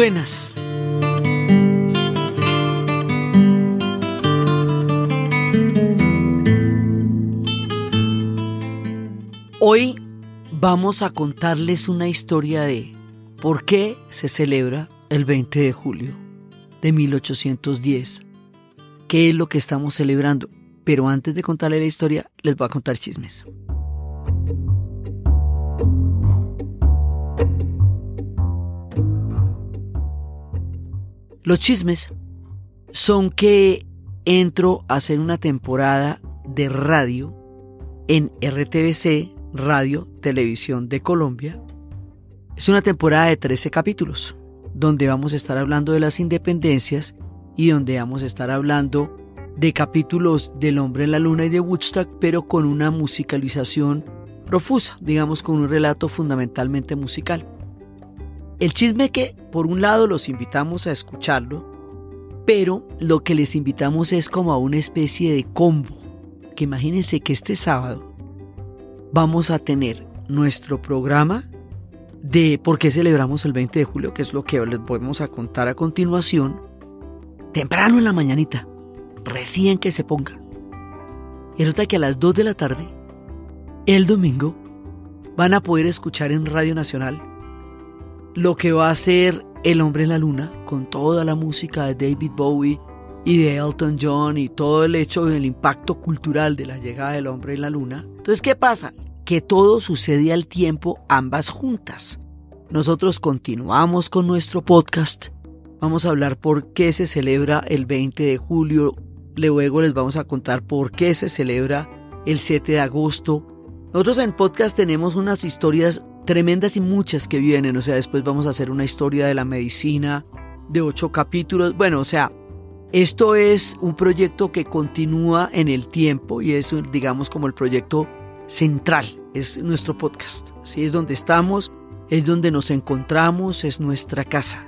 buenas. Hoy vamos a contarles una historia de por qué se celebra el 20 de julio de 1810. ¿Qué es lo que estamos celebrando? Pero antes de contarles la historia, les voy a contar chismes. Los chismes son que entro a hacer una temporada de radio en RTBC, Radio Televisión de Colombia. Es una temporada de 13 capítulos, donde vamos a estar hablando de las independencias y donde vamos a estar hablando de capítulos del hombre en la luna y de Woodstock, pero con una musicalización profusa, digamos con un relato fundamentalmente musical. El chisme que, por un lado, los invitamos a escucharlo, pero lo que les invitamos es como a una especie de combo. Que imagínense que este sábado vamos a tener nuestro programa de por qué celebramos el 20 de julio, que es lo que les vamos a contar a continuación, temprano en la mañanita, recién que se ponga. Y resulta que a las 2 de la tarde, el domingo, van a poder escuchar en Radio Nacional lo que va a ser El hombre en la luna, con toda la música de David Bowie y de Elton John y todo el hecho del impacto cultural de la llegada del hombre en la luna. Entonces, ¿qué pasa? Que todo sucede al tiempo ambas juntas. Nosotros continuamos con nuestro podcast. Vamos a hablar por qué se celebra el 20 de julio. Luego les vamos a contar por qué se celebra el 7 de agosto. Nosotros en podcast tenemos unas historias tremendas y muchas que vienen. O sea, después vamos a hacer una historia de la medicina de ocho capítulos. Bueno, o sea, esto es un proyecto que continúa en el tiempo y es, digamos, como el proyecto central. Es nuestro podcast. ¿sí? Es donde estamos, es donde nos encontramos, es nuestra casa.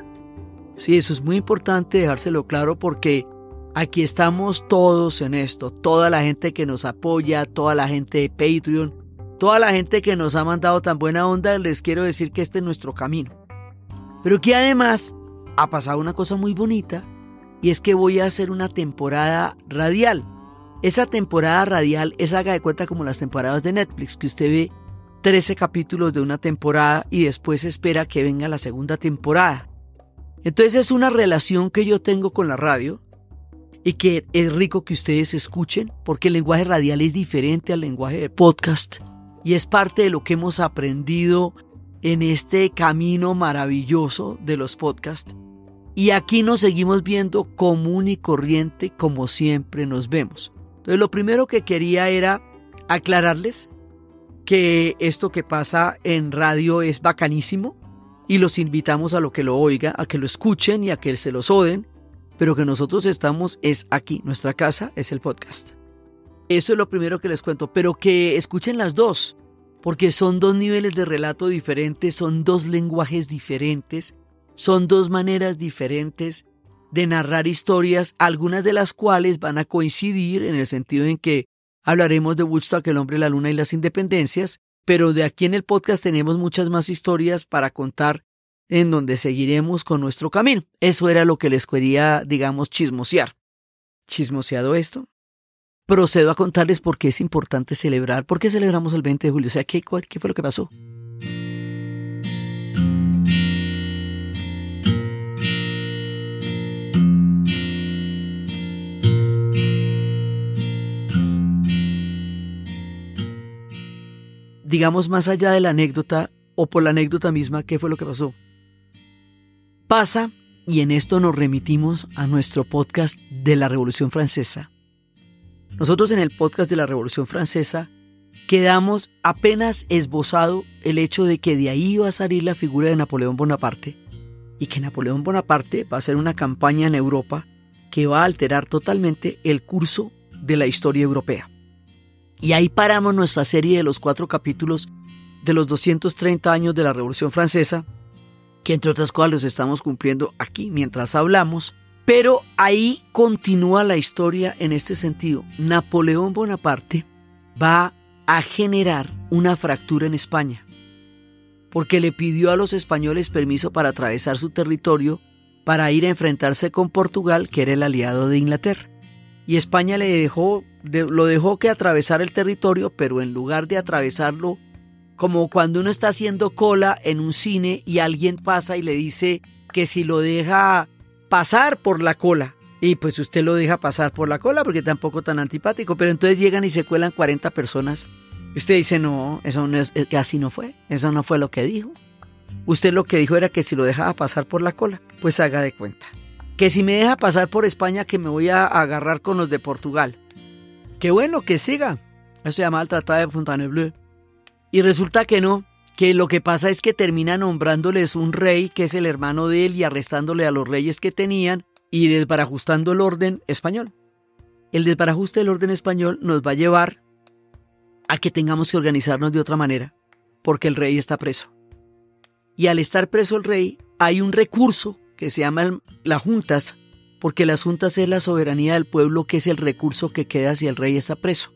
Sí, eso es muy importante dejárselo claro porque aquí estamos todos en esto. Toda la gente que nos apoya, toda la gente de Patreon, Toda la gente que nos ha mandado tan buena onda, les quiero decir que este es nuestro camino. Pero que además ha pasado una cosa muy bonita y es que voy a hacer una temporada radial. Esa temporada radial es haga de cuenta como las temporadas de Netflix, que usted ve 13 capítulos de una temporada y después espera que venga la segunda temporada. Entonces es una relación que yo tengo con la radio y que es rico que ustedes escuchen porque el lenguaje radial es diferente al lenguaje de podcast y es parte de lo que hemos aprendido en este camino maravilloso de los podcasts. Y aquí nos seguimos viendo común y corriente como siempre nos vemos. Entonces lo primero que quería era aclararles que esto que pasa en radio es bacanísimo y los invitamos a lo que lo oiga, a que lo escuchen y a que se los oden, pero que nosotros estamos es aquí, nuestra casa es el podcast. Eso es lo primero que les cuento, pero que escuchen las dos, porque son dos niveles de relato diferentes, son dos lenguajes diferentes, son dos maneras diferentes de narrar historias, algunas de las cuales van a coincidir en el sentido en que hablaremos de Woodstock, el hombre, la luna y las independencias, pero de aquí en el podcast tenemos muchas más historias para contar en donde seguiremos con nuestro camino. Eso era lo que les quería, digamos, chismosear. Chismoseado esto, procedo a contarles por qué es importante celebrar, por qué celebramos el 20 de julio, o sea, ¿qué, qué fue lo que pasó? digamos más allá de la anécdota o por la anécdota misma, ¿qué fue lo que pasó? Pasa, y en esto nos remitimos a nuestro podcast de la Revolución Francesa, nosotros en el podcast de la Revolución Francesa quedamos apenas esbozado el hecho de que de ahí va a salir la figura de Napoleón Bonaparte y que Napoleón Bonaparte va a hacer una campaña en Europa que va a alterar totalmente el curso de la historia europea. Y ahí paramos nuestra serie de los cuatro capítulos de los 230 años de la Revolución Francesa, que entre otras cosas los estamos cumpliendo aquí mientras hablamos, pero ahí continúa la historia en este sentido. Napoleón Bonaparte va a generar una fractura en España. porque le pidió a los españoles permiso para atravesar su territorio para ir a enfrentarse con Portugal, que era el aliado de Inglaterra. Y España le dejó, lo dejó que atravesara el territorio, pero en lugar de atravesarlo, como cuando uno está haciendo cola en un cine y alguien pasa y le dice que si lo deja pasar por la cola, y pues usted lo deja pasar por la cola porque tampoco tan antipático, pero entonces llegan y se cuelan 40 personas. Y usted dice, no, eso no es, así no fue, eso no fue lo que dijo. Usted lo que dijo era que si lo dejaba pasar por la cola, pues haga de cuenta. Que si me deja pasar por España, que me voy a agarrar con los de Portugal. Qué bueno que siga. Eso se llama el Tratado de Fontainebleau. Y resulta que no, que lo que pasa es que termina nombrándoles un rey que es el hermano de él y arrestándole a los reyes que tenían y desbarajustando el orden español. El desbarajuste del orden español nos va a llevar a que tengamos que organizarnos de otra manera, porque el rey está preso. Y al estar preso el rey, hay un recurso que se llama las juntas, porque las juntas es la soberanía del pueblo, que es el recurso que queda si el rey está preso.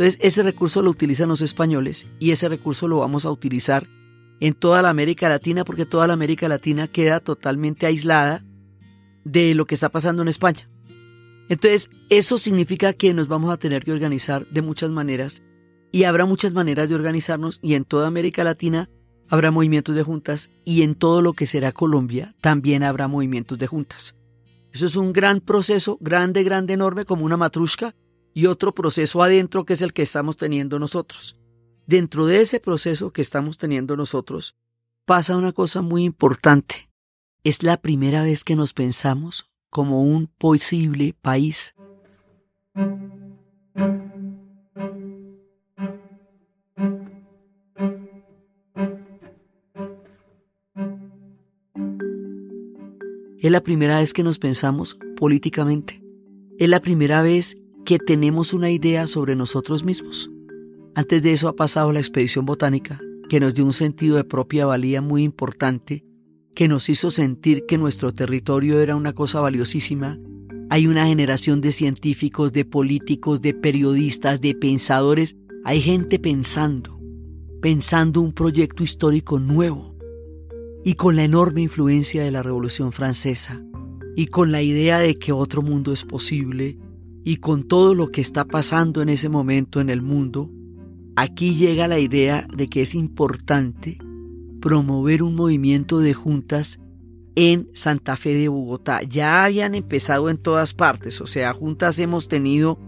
Entonces, ese recurso lo utilizan los españoles y ese recurso lo vamos a utilizar en toda la América Latina, porque toda la América Latina queda totalmente aislada de lo que está pasando en España. Entonces, eso significa que nos vamos a tener que organizar de muchas maneras y habrá muchas maneras de organizarnos y en toda América Latina habrá movimientos de juntas y en todo lo que será Colombia también habrá movimientos de juntas. Eso es un gran proceso, grande, grande, enorme, como una matrushka, y otro proceso adentro que es el que estamos teniendo nosotros. Dentro de ese proceso que estamos teniendo nosotros, pasa una cosa muy importante. Es la primera vez que nos pensamos como un posible país. Es la primera vez que nos pensamos políticamente. Es la primera vez que tenemos una idea sobre nosotros mismos. Antes de eso ha pasado la expedición botánica, que nos dio un sentido de propia valía muy importante, que nos hizo sentir que nuestro territorio era una cosa valiosísima. Hay una generación de científicos, de políticos, de periodistas, de pensadores. Hay gente pensando, pensando un proyecto histórico nuevo y con la enorme influencia de la Revolución Francesa, y con la idea de que otro mundo es posible, y con todo lo que está pasando en ese momento en el mundo, aquí llega la idea de que es importante promover un movimiento de juntas en Santa Fe de Bogotá. Ya habían empezado en todas partes, o sea, juntas hemos tenido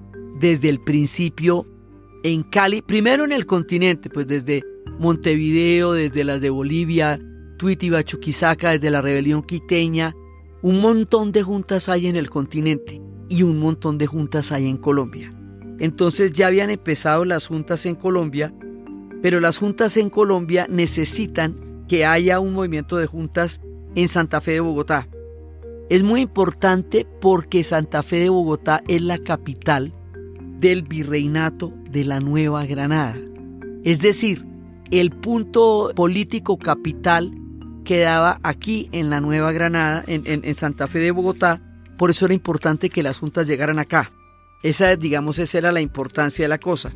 desde el principio en Cali, primero en el continente, pues desde Montevideo, desde las de Bolivia, Tuitiba, Chuquisaca, desde la rebelión quiteña, un montón de juntas hay en el continente y un montón de juntas hay en Colombia. Entonces ya habían empezado las juntas en Colombia, pero las juntas en Colombia necesitan que haya un movimiento de juntas en Santa Fe de Bogotá. Es muy importante porque Santa Fe de Bogotá es la capital del virreinato de la Nueva Granada. Es decir, el punto político capital quedaba aquí en la Nueva Granada, en, Santa Fe de Bogotá, por eso era importante que las juntas llegaran acá. Esa, digamos, esa era la importancia de la cosa.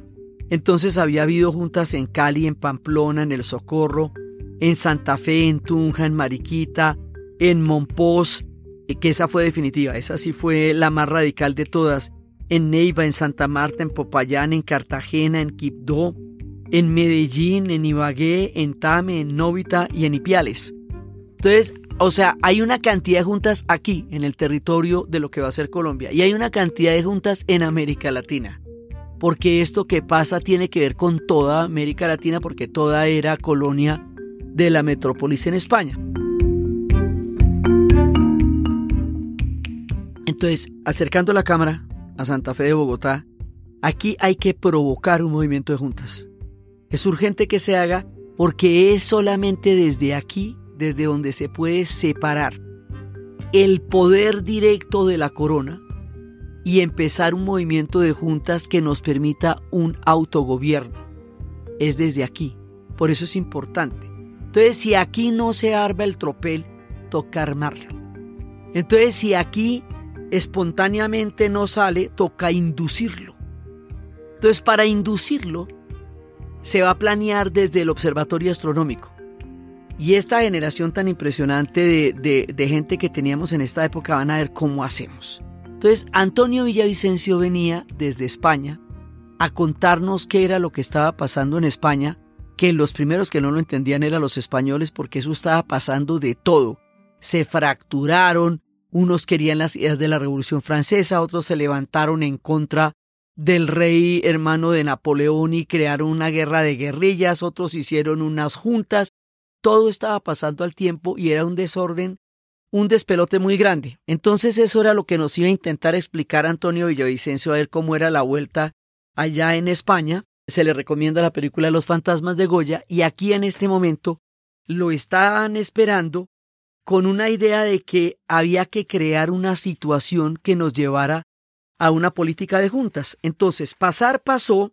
Entonces había habido juntas en Cali, en Pamplona, en El Socorro, en Santa Fe, en Tunja, en Mariquita, en Monpós, que esa fue definitiva, esa sí fue la más radical de todas, en Neiva, en Santa Marta, en Popayán, en Cartagena, en Quibdó, en Medellín, en Ibagué, en Tame, en Novita y en Ipiales. Entonces, o sea, hay una cantidad de juntas aquí, en el territorio de lo que va a ser Colombia, y hay una cantidad de juntas en América Latina. Porque esto que pasa tiene que ver con toda América Latina, porque toda era colonia de la metrópolis en España. Entonces, acercando la cámara a Santa Fe de Bogotá, aquí hay que provocar un movimiento de juntas. Es urgente que se haga porque es solamente desde aquí desde donde se puede separar el poder directo de la corona y empezar un movimiento de juntas que nos permita un autogobierno. Es desde aquí. Por eso es importante. Entonces, si aquí no se arma el tropel, toca armarlo. Entonces, si aquí espontáneamente no sale, toca inducirlo. Entonces, para inducirlo, se va a planear desde el observatorio astronómico Y esta generación tan impresionante de, de, gente que teníamos en esta época van a ver cómo hacemos. Entonces, Antonio Villavicencio venía desde España a contarnos qué era lo que estaba pasando en España, que los primeros que no lo entendían eran los españoles porque eso estaba pasando de todo. Se fracturaron, unos querían las ideas de la Revolución Francesa, otros se levantaron en contra del rey hermano de Napoleón y crearon una guerra de guerrillas, otros hicieron unas juntas, todo estaba pasando al tiempo y era un desorden, un despelote muy grande. Entonces eso era lo que nos iba a intentar explicar Antonio Villavicencio a ver cómo era la vuelta allá en España. Se le recomienda la película Los fantasmas de Goya y aquí en este momento lo estaban esperando con una idea de que había que crear una situación que nos llevara a una política de juntas. Entonces, pasar pasó,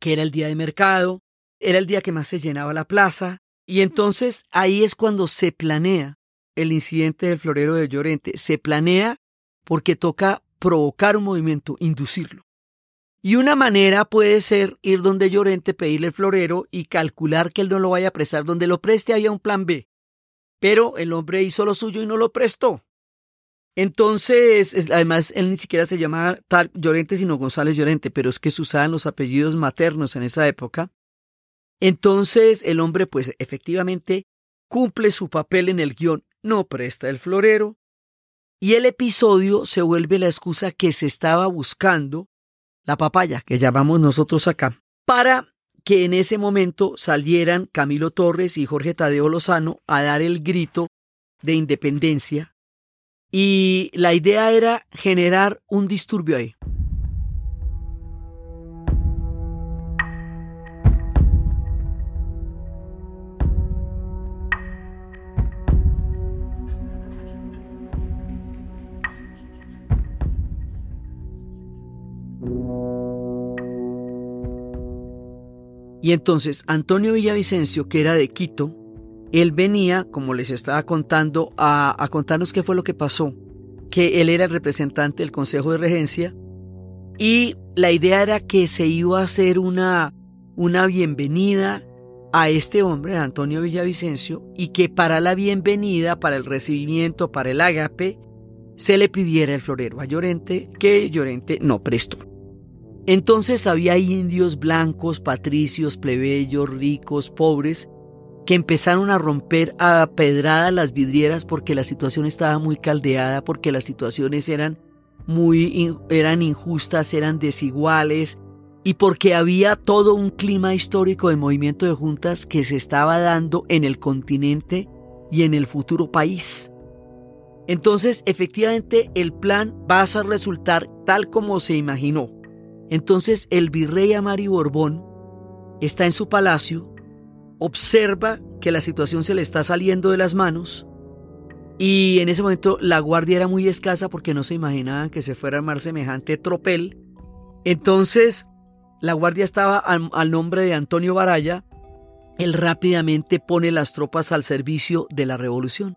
que era el día de mercado, era el día que más se llenaba la plaza, y entonces ahí es cuando se planea el incidente del florero de Llorente. Se planea porque toca provocar un movimiento, inducirlo. Y una manera puede ser ir donde Llorente, pedirle el florero y calcular que él no lo vaya a prestar. Donde lo preste había un plan B. Pero el hombre hizo lo suyo y no lo prestó. Entonces, además, él ni siquiera se llamaba tal Llorente, sino González Llorente, pero es que se usaban los apellidos maternos en esa época. Entonces, el hombre, pues efectivamente, cumple su papel en el guion, no presta el florero, y el episodio se vuelve la excusa que se estaba buscando, la papaya, que llamamos nosotros acá, para que en ese momento salieran Camilo Torres y Jorge Tadeo Lozano a dar el grito de independencia y la idea era generar un disturbio ahí. Y entonces Antonio Villavicencio, que era de Quito, él venía, como les estaba contando, a, contarnos qué fue lo que pasó, que él era el representante del Consejo de Regencia y la idea era que se iba a hacer una, una bienvenida a este hombre, Antonio Villavicencio, y que para la bienvenida, para el recibimiento, para el agape, se le pidiera el florero a Llorente, que Llorente no prestó. Entonces había indios blancos, patricios, plebeyos, ricos, pobres, que empezaron a romper a pedradas las vidrieras porque la situación estaba muy caldeada, porque las situaciones eran muy eran injustas, eran desiguales y porque había todo un clima histórico de movimiento de juntas que se estaba dando en el continente y en el futuro país. Entonces, efectivamente, el plan va a resultar tal como se imaginó. Entonces, el virrey Amari Borbón está en su palacio observa que la situación se le está saliendo de las manos y en ese momento la guardia era muy escasa porque no se imaginaban que se fuera a armar semejante tropel. Entonces la guardia estaba al, nombre de Antonio Baraya. Él rápidamente pone las tropas al servicio de la revolución.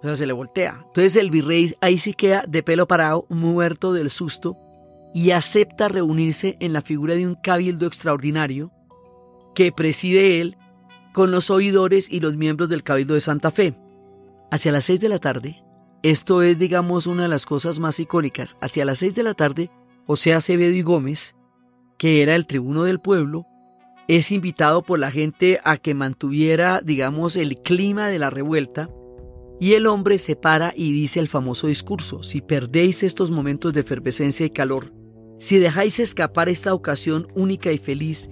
O sea, se le voltea. Entonces el virrey ahí sí queda de pelo parado, muerto del susto, y acepta reunirse en la figura de un cabildo extraordinario que preside él con los oidores y los miembros del Cabildo de Santa Fe. Hacia las seis de la tarde, esto es, digamos, una de las cosas más icónicas, hacia las seis de la tarde, José Acevedo y Gómez, que era el tribuno del pueblo, es invitado por la gente a que mantuviera, digamos, el clima de la revuelta, y el hombre se para y dice el famoso discurso, si perdéis estos momentos de efervescencia y calor, si dejáis escapar esta ocasión única y feliz,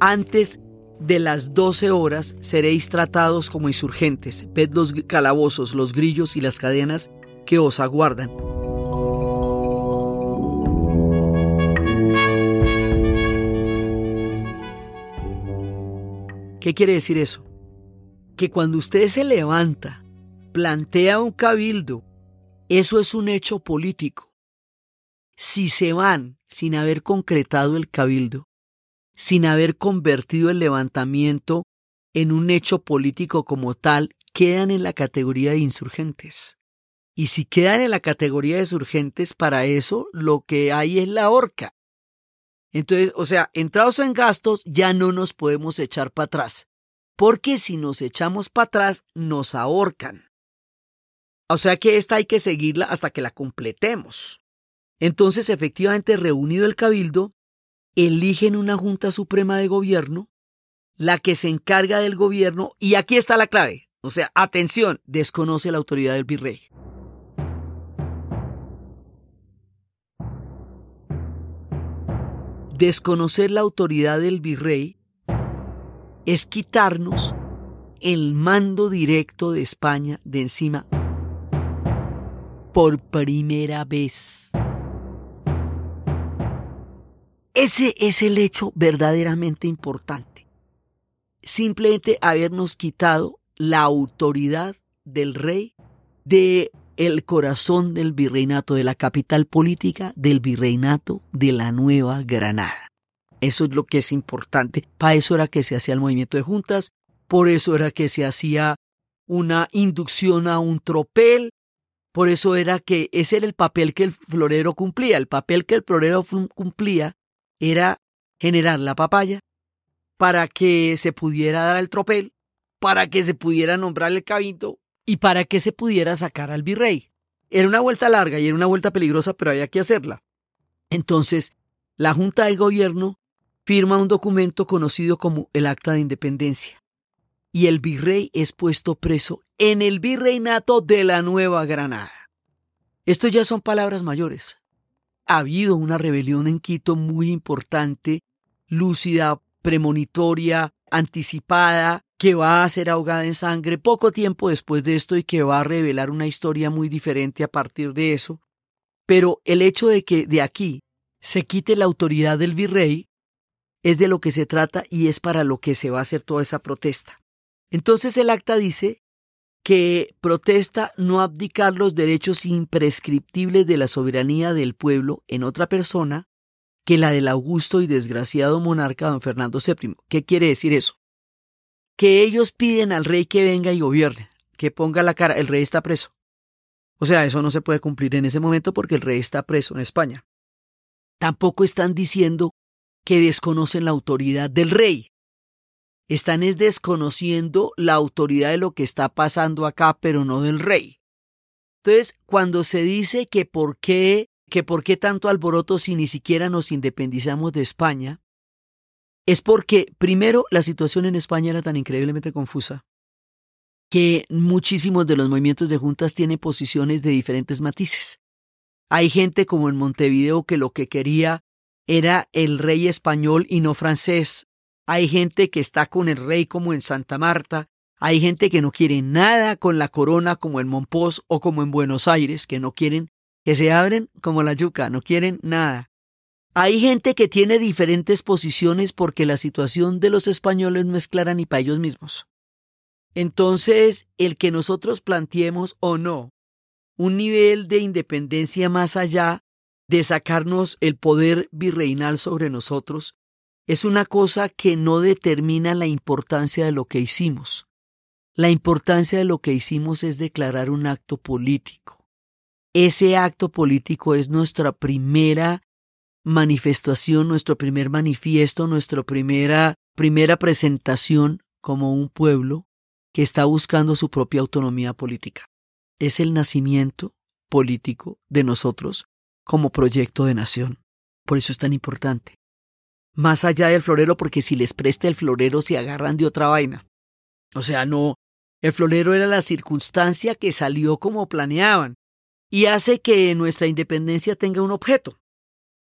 antes de las doce horas seréis tratados como insurgentes. Ved los calabozos, los grillos y las cadenas que os aguardan. ¿Qué quiere decir eso? Que cuando usted se levanta, plantea un cabildo, eso es un hecho político. Si se van sin haber concretado el cabildo, sin haber convertido el levantamiento en un hecho político como tal, quedan en la categoría de insurgentes. Y si quedan en la categoría de insurgentes, para eso lo que hay es la horca. Entonces, o sea, entrados en gastos, ya no nos podemos echar para atrás. porque si nos echamos para atrás nos ahorcan. O sea que esta hay que seguirla hasta que la completemos. Entonces, efectivamente, reunido el cabildo, eligen una Junta Suprema de Gobierno, la que se encarga del gobierno, y aquí está la clave. O sea, atención, desconoce la autoridad del virrey. Desconocer la autoridad del virrey es quitarnos el mando directo de España de encima por primera vez. Ese es el hecho verdaderamente importante. Simplemente habernos quitado la autoridad del rey de el corazón del virreinato, de la capital política del virreinato de la Nueva Granada. Eso es lo que es importante. Para eso era que se hacía el movimiento de juntas, por eso era que se hacía una inducción a un tropel, por eso era que ese era el papel que el florero cumplía. El papel que el florero cumplía era generar la papaya para que se pudiera dar el tropel, para que se pudiera nombrar el cabildo y para que se pudiera sacar al virrey. Era una vuelta larga y era una vuelta peligrosa, pero había que hacerla. Entonces, la Junta de Gobierno firma un documento conocido como el Acta de Independencia y el virrey es puesto preso en el virreinato de la Nueva Granada. Esto ya son palabras mayores ha habido una rebelión en Quito muy importante, lúcida, premonitoria, anticipada, que va a ser ahogada en sangre poco tiempo después de esto y que va a revelar una historia muy diferente a partir de eso. Pero el hecho de que de aquí se quite la autoridad del virrey es de lo que se trata y es para lo que se va a hacer toda esa protesta. Entonces el acta dice que protesta no abdicar los derechos imprescriptibles de la soberanía del pueblo en otra persona que la del augusto y desgraciado monarca don Fernando VII. ¿Qué quiere decir eso? Que ellos piden al rey que venga y gobierne, que ponga la cara, el rey está preso. O sea, eso no se puede cumplir en ese momento porque el rey está preso en España. Tampoco están diciendo que desconocen la autoridad del rey, están es desconociendo la autoridad de lo que está pasando acá, pero no del rey. Entonces, cuando se dice que por qué, que por qué tanto alboroto si ni siquiera nos independizamos de España, es porque, primero, la situación en España era tan increíblemente confusa que muchísimos de los movimientos de juntas tienen posiciones de diferentes matices. Hay gente como en Montevideo que lo que quería era el rey español y no francés, hay gente que está con el rey como en Santa Marta, hay gente que no quiere nada con la corona como en Monpós o como en Buenos Aires, que no quieren, que se abren como la yuca, no quieren nada. Hay gente que tiene diferentes posiciones porque la situación de los españoles no es clara ni para ellos mismos. Entonces, el que nosotros planteemos o no un nivel de independencia más allá de sacarnos el poder virreinal sobre nosotros, es una cosa que no determina la importancia de lo que hicimos. La importancia de lo que hicimos es declarar un acto político. Ese acto político es nuestra primera manifestación, nuestro primer manifiesto, nuestra primera, primera presentación como un pueblo que está buscando su propia autonomía política. Es el nacimiento político de nosotros como proyecto de nación. Por eso es tan importante más allá del florero, porque si les presta el florero se agarran de otra vaina. O sea, no, el florero era la circunstancia que salió como planeaban y hace que nuestra independencia tenga un objeto,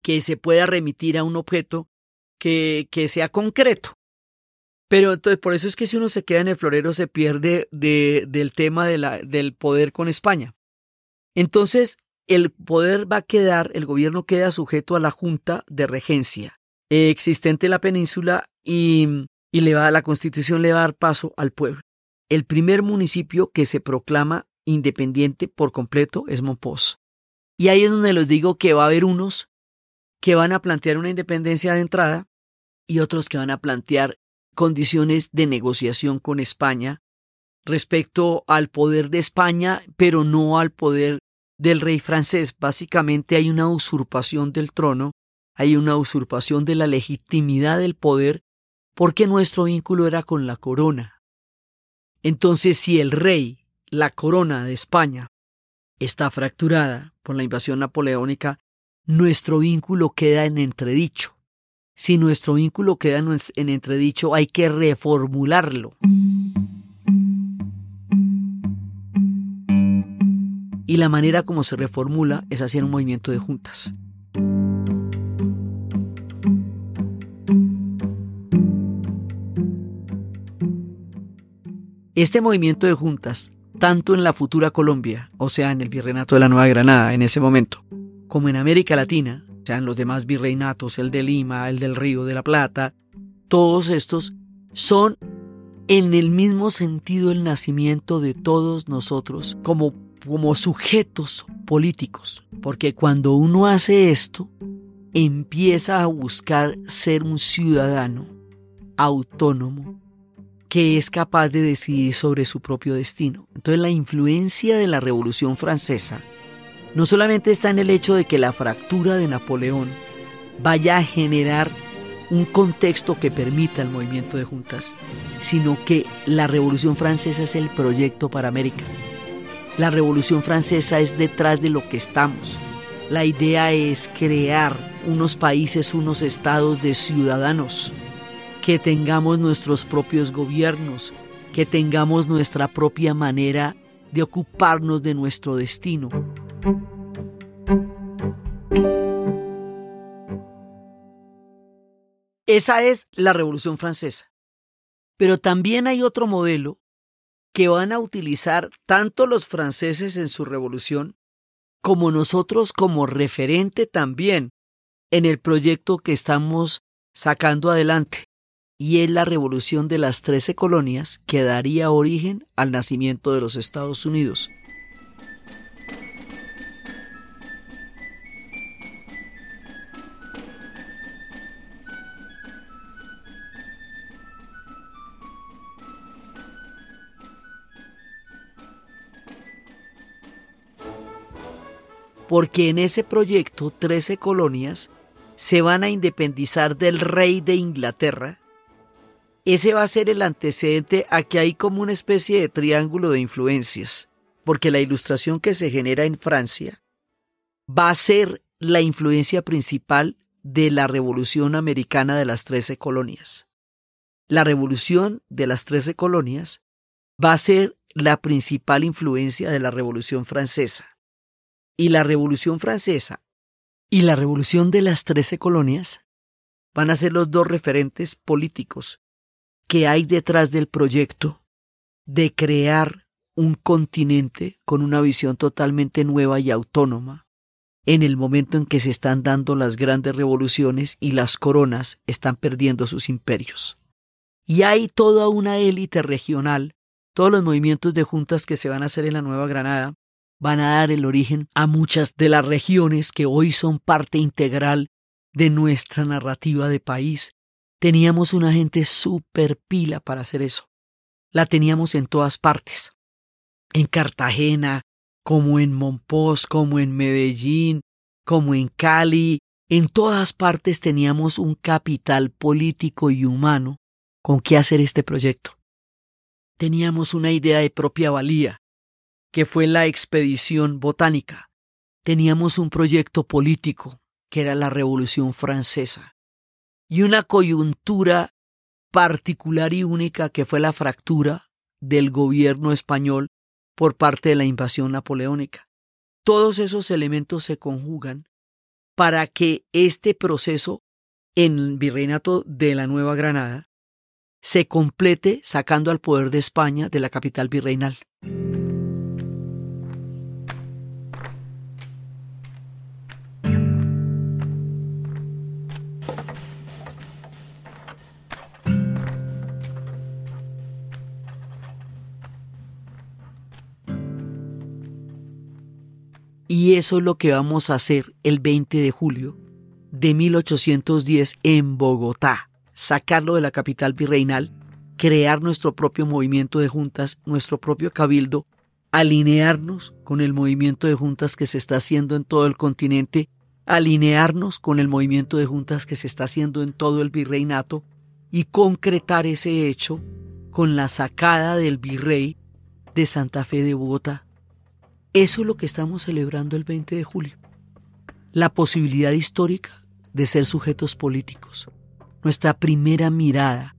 que se pueda remitir a un objeto que, que sea concreto. Pero entonces, por eso es que si uno se queda en el florero se pierde de, del tema del poder con España. Entonces, el poder va a quedar, el gobierno queda sujeto a la Junta de Regencia, existente en la península y, le va, la constitución le va a dar paso al pueblo. El primer municipio que se proclama independiente por completo es Monpós. Y ahí es donde les digo que va a haber unos que van a plantear una independencia de entrada y otros que van a plantear condiciones de negociación con España respecto al poder de España, pero no al poder del rey francés. Básicamente hay una usurpación del trono hay una usurpación de la legitimidad del poder porque nuestro vínculo era con la corona. Entonces, si el rey, la corona de España, está fracturada por la invasión napoleónica, nuestro vínculo queda en entredicho. Si nuestro vínculo queda en entredicho, hay que reformularlo. Y la manera como se reformula es hacer un movimiento de juntas. Este movimiento de juntas, tanto en la futura Colombia, o sea, en el Virreinato de la Nueva Granada en ese momento, como en América Latina, o sea, en los demás virreinatos, el de Lima, el del Río de la Plata, todos estos son en el mismo sentido el nacimiento de todos nosotros como, como sujetos políticos, porque cuando uno hace esto, empieza a buscar ser un ciudadano autónomo que es capaz de decidir sobre su propio destino. Entonces la influencia de la Revolución Francesa no solamente está en el hecho de que la fractura de Napoleón vaya a generar un contexto que permita el movimiento de juntas, sino que la Revolución Francesa es el proyecto para América. La Revolución Francesa es detrás de lo que estamos. La idea es crear unos países, unos estados de ciudadanos que tengamos nuestros propios gobiernos, que tengamos nuestra propia manera de ocuparnos de nuestro destino. Esa es la Revolución Francesa. Pero también hay otro modelo que van a utilizar tanto los franceses en su revolución como nosotros como referente también en el proyecto que estamos sacando adelante y es la revolución de las trece colonias que daría origen al nacimiento de los Estados Unidos. Porque en ese proyecto 13 colonias se van a independizar del rey de Inglaterra, ese va a ser el antecedente a que hay como una especie de triángulo de influencias, porque la ilustración que se genera en Francia va a ser la influencia principal de la revolución americana de las trece colonias. La revolución de las trece colonias va a ser la principal influencia de la revolución francesa. Y la revolución francesa y la revolución de las trece colonias van a ser los dos referentes políticos que hay detrás del proyecto de crear un continente con una visión totalmente nueva y autónoma, en el momento en que se están dando las grandes revoluciones y las coronas están perdiendo sus imperios. Y hay toda una élite regional, todos los movimientos de juntas que se van a hacer en la Nueva Granada van a dar el origen a muchas de las regiones que hoy son parte integral de nuestra narrativa de país Teníamos una gente súper pila para hacer eso. La teníamos en todas partes. En Cartagena, como en Monpós, como en Medellín, como en Cali, en todas partes teníamos un capital político y humano con qué hacer este proyecto. Teníamos una idea de propia valía, que fue la expedición botánica. Teníamos un proyecto político, que era la Revolución Francesa y una coyuntura particular y única que fue la fractura del gobierno español por parte de la invasión napoleónica. Todos esos elementos se conjugan para que este proceso en el virreinato de la Nueva Granada se complete sacando al poder de España de la capital virreinal. Y eso es lo que vamos a hacer el 20 de julio de 1810 en Bogotá. Sacarlo de la capital virreinal, crear nuestro propio movimiento de juntas, nuestro propio cabildo, alinearnos con el movimiento de juntas que se está haciendo en todo el continente, alinearnos con el movimiento de juntas que se está haciendo en todo el virreinato y concretar ese hecho con la sacada del virrey de Santa Fe de Bogotá. Eso es lo que estamos celebrando el 20 de julio. La posibilidad histórica de ser sujetos políticos. Nuestra primera mirada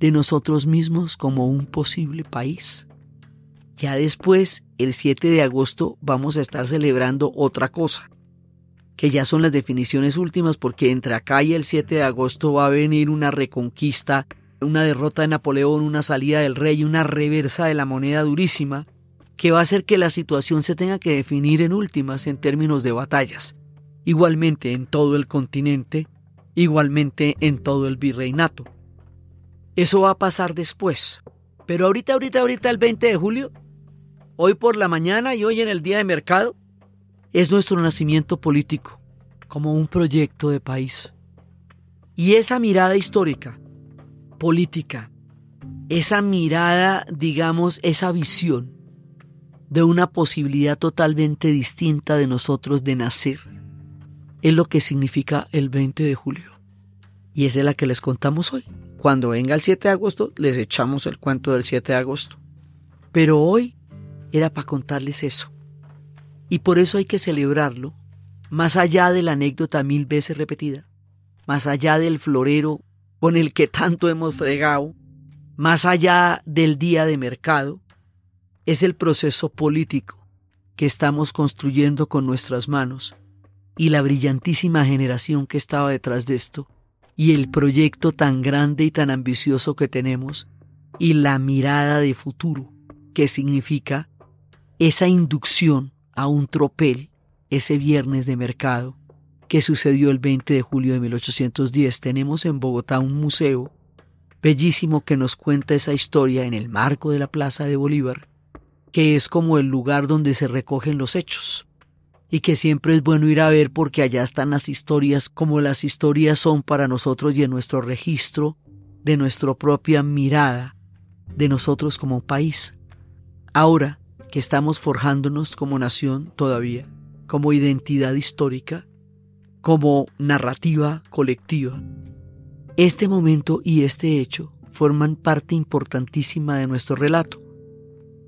de nosotros mismos como un posible país. Ya después, el 7 de agosto, vamos a estar celebrando otra cosa, que ya son las definiciones últimas, porque entre acá y el 7 de agosto va a venir una reconquista, una derrota de Napoleón, una salida del rey, una reversa de la moneda durísima, que va a hacer que la situación se tenga que definir en últimas en términos de batallas, igualmente en todo el continente, igualmente en todo el virreinato. Eso va a pasar después. Pero ahorita, ahorita, ahorita, el 20 de julio, hoy por la mañana y hoy en el día de mercado, es nuestro nacimiento político, como un proyecto de país. Y esa mirada histórica, política, esa mirada, digamos, esa visión de una posibilidad totalmente distinta de nosotros de nacer, es lo que significa el 20 de julio. Y esa es la que les contamos hoy. Cuando venga el 7 de agosto, les echamos el cuento del 7 de agosto. Pero hoy era para contarles eso. Y por eso hay que celebrarlo, más allá de la anécdota mil veces repetida, más allá del florero con el que tanto hemos fregado, más allá del día de mercado, es el proceso político que estamos construyendo con nuestras manos y la brillantísima generación que estaba detrás de esto y el proyecto tan grande y tan ambicioso que tenemos y la mirada de futuro que significa esa inducción a un tropel ese viernes de mercado que sucedió el 20 de julio de 1810. Tenemos en Bogotá un museo bellísimo que nos cuenta esa historia en el marco de la Plaza de Bolívar, que es como el lugar donde se recogen los hechos y que siempre es bueno ir a ver porque allá están las historias como las historias son para nosotros y en nuestro registro de nuestra propia mirada de nosotros como país. Ahora que estamos forjándonos como nación todavía, como identidad histórica, como narrativa colectiva, este momento y este hecho forman parte importantísima de nuestro relato.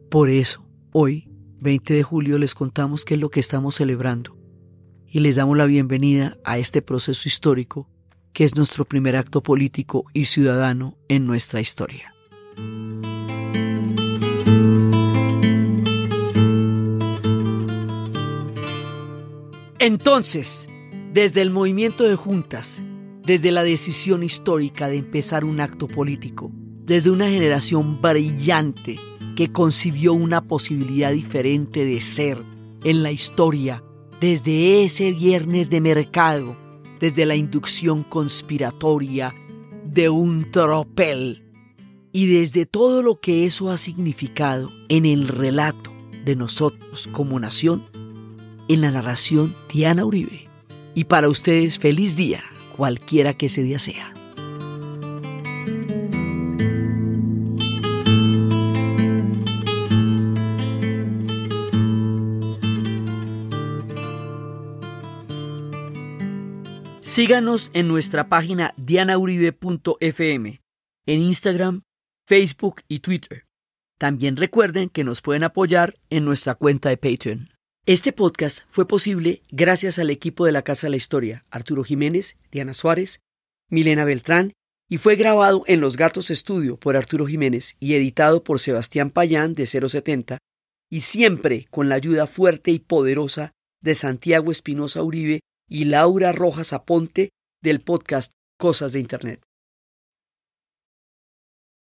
Por eso, hoy, 20 de julio les contamos qué es lo que estamos celebrando y les damos la bienvenida a este proceso histórico que es nuestro primer acto político y ciudadano en nuestra historia. Entonces, desde el movimiento de juntas, desde la decisión histórica de empezar un acto político, desde una generación brillante que concibió una posibilidad diferente de ser en la historia desde ese viernes de mercado, desde la inducción conspiratoria de un tropel y desde todo lo que eso ha significado en el relato de nosotros como nación, en la narración Diana Uribe. Y para ustedes feliz día, cualquiera que ese día sea. Síganos en nuestra página dianauribe.fm, en Instagram, Facebook y Twitter. También recuerden que nos pueden apoyar en nuestra cuenta de Patreon. Este podcast fue posible gracias al equipo de la Casa de la Historia, Arturo Jiménez, Diana Suárez, Milena Beltrán, y fue grabado en Los Gatos Estudio por Arturo Jiménez y editado por Sebastián Payán de 070, y siempre con la ayuda fuerte y poderosa de Santiago Espinosa Uribe y Laura Rojas Aponte del podcast Cosas de Internet.